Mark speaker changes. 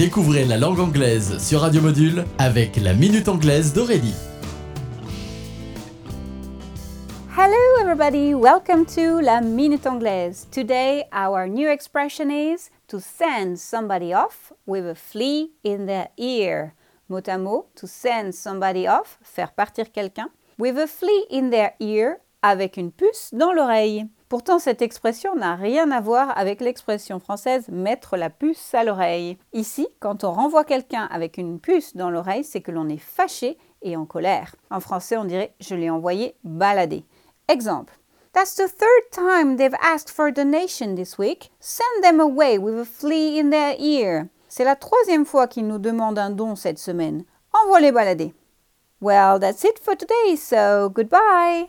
Speaker 1: Découvrez la langue anglaise sur Radio Module avec la Minute Anglaise d'Aurélie.
Speaker 2: Hello, everybody. Welcome to La Minute Anglaise. Today, our new expression is to send somebody off with a flea in their ear. Mot à mot, to send somebody off, faire partir quelqu'un, with a flea in their ear, avec une puce dans l'oreille. Pourtant, cette expression n'a rien à voir avec l'expression française mettre la puce à l'oreille. Ici, quand on renvoie quelqu'un avec une puce dans l'oreille, c'est que l'on est fâché et en colère. En français, on dirait je l'ai envoyé balader. Exemple. That's the third time they've asked for a donation this week. Send them away with a flea in their ear. C'est la troisième fois qu'ils nous demandent un don cette semaine. Envoie-les balader. Well, that's it for today, so goodbye.